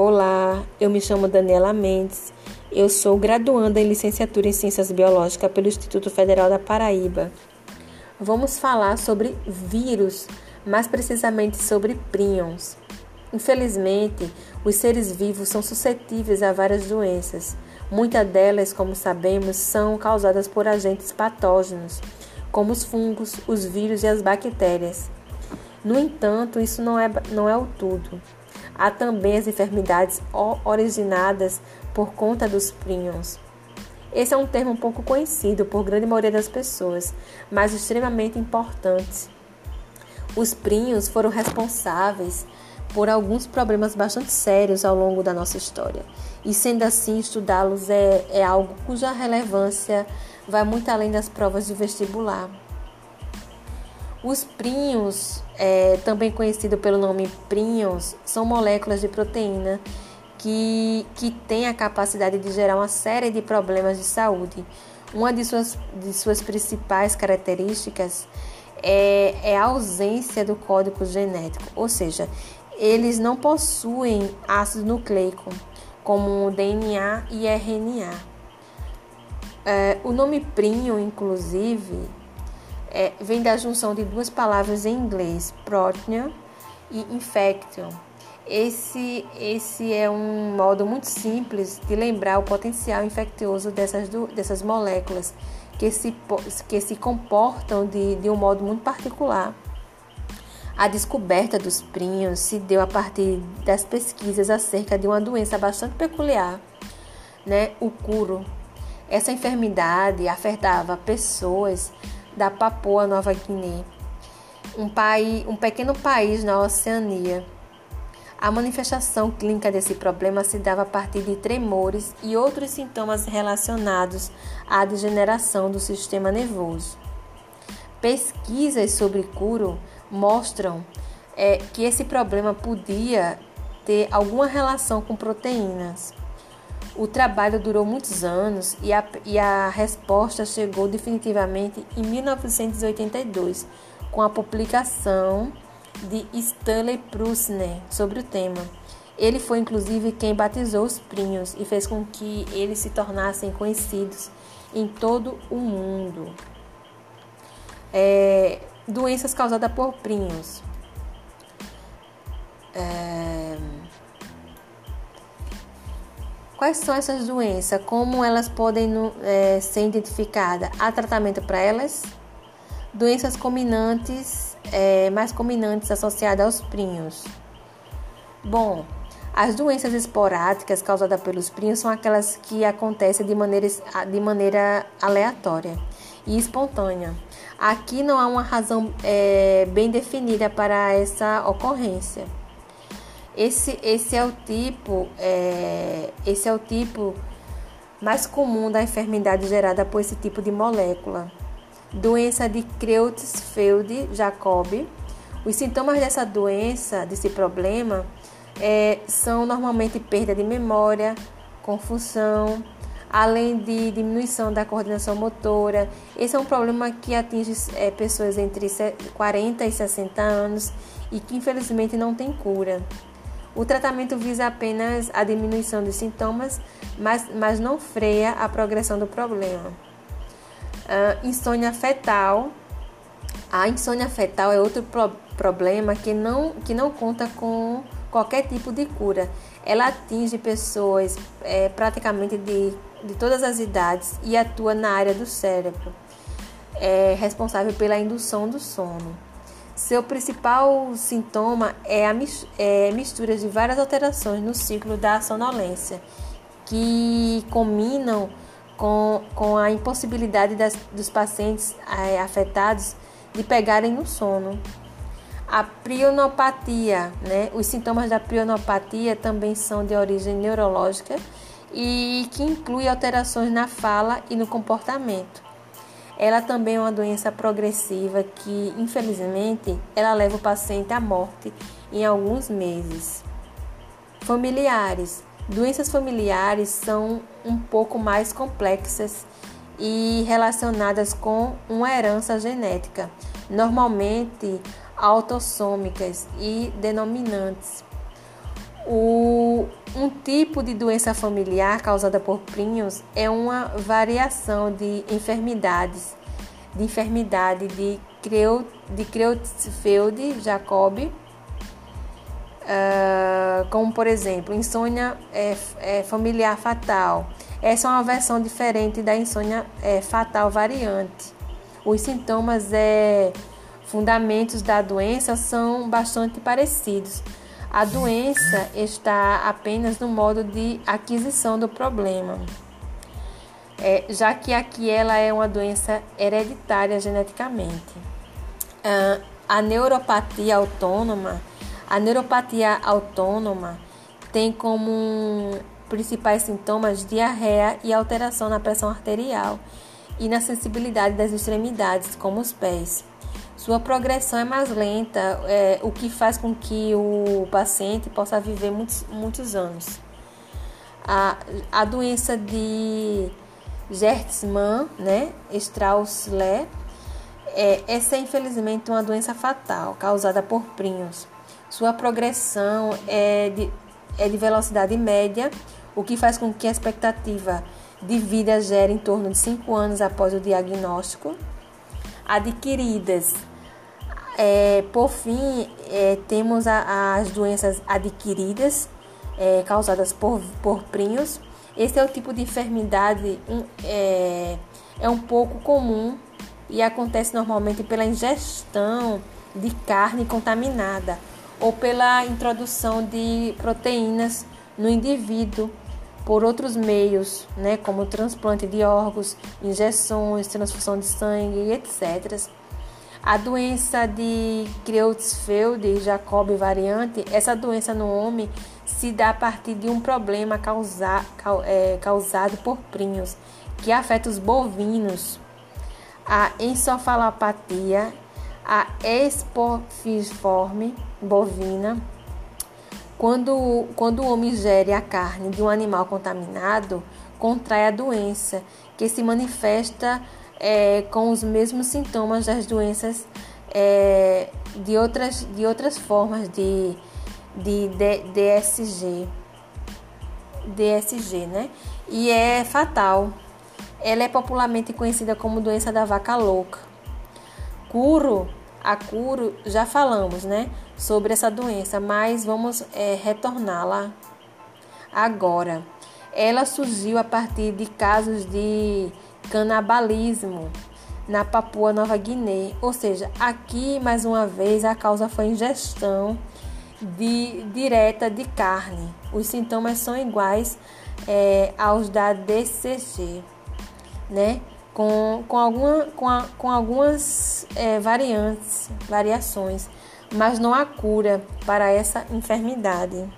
Olá, eu me chamo Daniela Mendes. Eu sou graduanda em licenciatura em Ciências Biológicas pelo Instituto Federal da Paraíba. Vamos falar sobre vírus, mais precisamente sobre prions. Infelizmente, os seres vivos são suscetíveis a várias doenças. Muitas delas, como sabemos, são causadas por agentes patógenos, como os fungos, os vírus e as bactérias. No entanto, isso não é, não é o tudo. Há também as enfermidades originadas por conta dos prions. Esse é um termo pouco conhecido por grande maioria das pessoas, mas extremamente importante. Os prions foram responsáveis por alguns problemas bastante sérios ao longo da nossa história. E sendo assim, estudá-los é, é algo cuja relevância vai muito além das provas de vestibular. Os prions, é, também conhecido pelo nome prions, são moléculas de proteína que, que têm a capacidade de gerar uma série de problemas de saúde. Uma de suas, de suas principais características é, é a ausência do código genético, ou seja, eles não possuem ácido nucleico, como DNA e RNA. É, o nome prion, inclusive, é, vem da junção de duas palavras em inglês, protein e infection. Esse, esse é um modo muito simples de lembrar o potencial infeccioso dessas, dessas moléculas que se, que se comportam de, de um modo muito particular. A descoberta dos prions se deu a partir das pesquisas acerca de uma doença bastante peculiar, né? o curo. Essa enfermidade afetava pessoas da Papua Nova Guiné, um, país, um pequeno país na Oceania. A manifestação clínica desse problema se dava a partir de tremores e outros sintomas relacionados à degeneração do sistema nervoso. Pesquisas sobre curo mostram é, que esse problema podia ter alguma relação com proteínas. O trabalho durou muitos anos e a, e a resposta chegou definitivamente em 1982, com a publicação de Stanley Prusner sobre o tema. Ele foi inclusive quem batizou os prions e fez com que eles se tornassem conhecidos em todo o mundo. É, doenças causadas por prions. É, Quais são essas doenças? Como elas podem é, ser identificadas? Há tratamento para elas? Doenças combinantes, é, mais combinantes associadas aos prions. Bom, as doenças esporádicas causadas pelos prions são aquelas que acontecem de maneira, de maneira aleatória e espontânea. Aqui não há uma razão é, bem definida para essa ocorrência. Esse, esse é o tipo, é, esse é o tipo mais comum da enfermidade gerada por esse tipo de molécula. Doença de Creutzfeldt-Jakob. Os sintomas dessa doença, desse problema, é, são normalmente perda de memória, confusão, além de diminuição da coordenação motora. Esse é um problema que atinge é, pessoas entre 40 e 60 anos e que infelizmente não tem cura. O tratamento visa apenas a diminuição dos sintomas, mas, mas não freia a progressão do problema. Uh, insônia fetal. A insônia fetal é outro pro problema que não, que não conta com qualquer tipo de cura. Ela atinge pessoas é, praticamente de, de todas as idades e atua na área do cérebro, é responsável pela indução do sono. Seu principal sintoma é a é mistura de várias alterações no ciclo da sonolência, que combinam com, com a impossibilidade das, dos pacientes é, afetados de pegarem no sono. A prionopatia, né? Os sintomas da prionopatia também são de origem neurológica e que inclui alterações na fala e no comportamento. Ela também é uma doença progressiva que, infelizmente, ela leva o paciente à morte em alguns meses. Familiares. Doenças familiares são um pouco mais complexas e relacionadas com uma herança genética, normalmente autossômicas e denominantes. O, um tipo de doença familiar causada por prinhos é uma variação de enfermidades, de enfermidade de, de Creutzfeldt-Jacob, uh, como por exemplo, insônia é, é, familiar fatal. Essa é uma versão diferente da insônia é, fatal variante. Os sintomas é, fundamentos da doença são bastante parecidos. A doença está apenas no modo de aquisição do problema, é, já que aqui ela é uma doença hereditária geneticamente. Ah, a neuropatia autônoma, a neuropatia autônoma tem como principais sintomas diarreia e alteração na pressão arterial e na sensibilidade das extremidades, como os pés. Sua progressão é mais lenta, é, o que faz com que o paciente possa viver muitos, muitos anos. A, a doença de Gertzmann, né, Strauss-Ler, é, essa é infelizmente uma doença fatal causada por prions. Sua progressão é de, é de velocidade média, o que faz com que a expectativa de vida gere em torno de 5 anos após o diagnóstico. Adquiridas é, por fim, é, temos a, as doenças adquiridas é, causadas por, por prinhos. Esse é o tipo de enfermidade é, é um pouco comum e acontece normalmente pela ingestão de carne contaminada ou pela introdução de proteínas no indivíduo por outros meios, né, como transplante de órgãos, injeções, transfusão de sangue, etc. A doença de Creutzfeldt-Jacob variante, essa doença no homem se dá a partir de um problema causa, é, causado por prinhos, que afeta os bovinos. A encefalopatia, a espofiforme bovina, quando, quando o homem ingere a carne de um animal contaminado, contrai a doença, que se manifesta é, com os mesmos sintomas das doenças é, de, outras, de outras formas de, de, de DSG. DSG, né? E é fatal. Ela é popularmente conhecida como doença da vaca louca. Curo, a curo, já falamos, né? Sobre essa doença, mas vamos é, retorná-la agora. Ela surgiu a partir de casos de canabalismo na Papua Nova Guiné. Ou seja, aqui mais uma vez a causa foi ingestão de, direta de carne. Os sintomas são iguais é, aos da DCG, né? Com, com, alguma, com, a, com algumas é, variantes, variações, mas não há cura para essa enfermidade.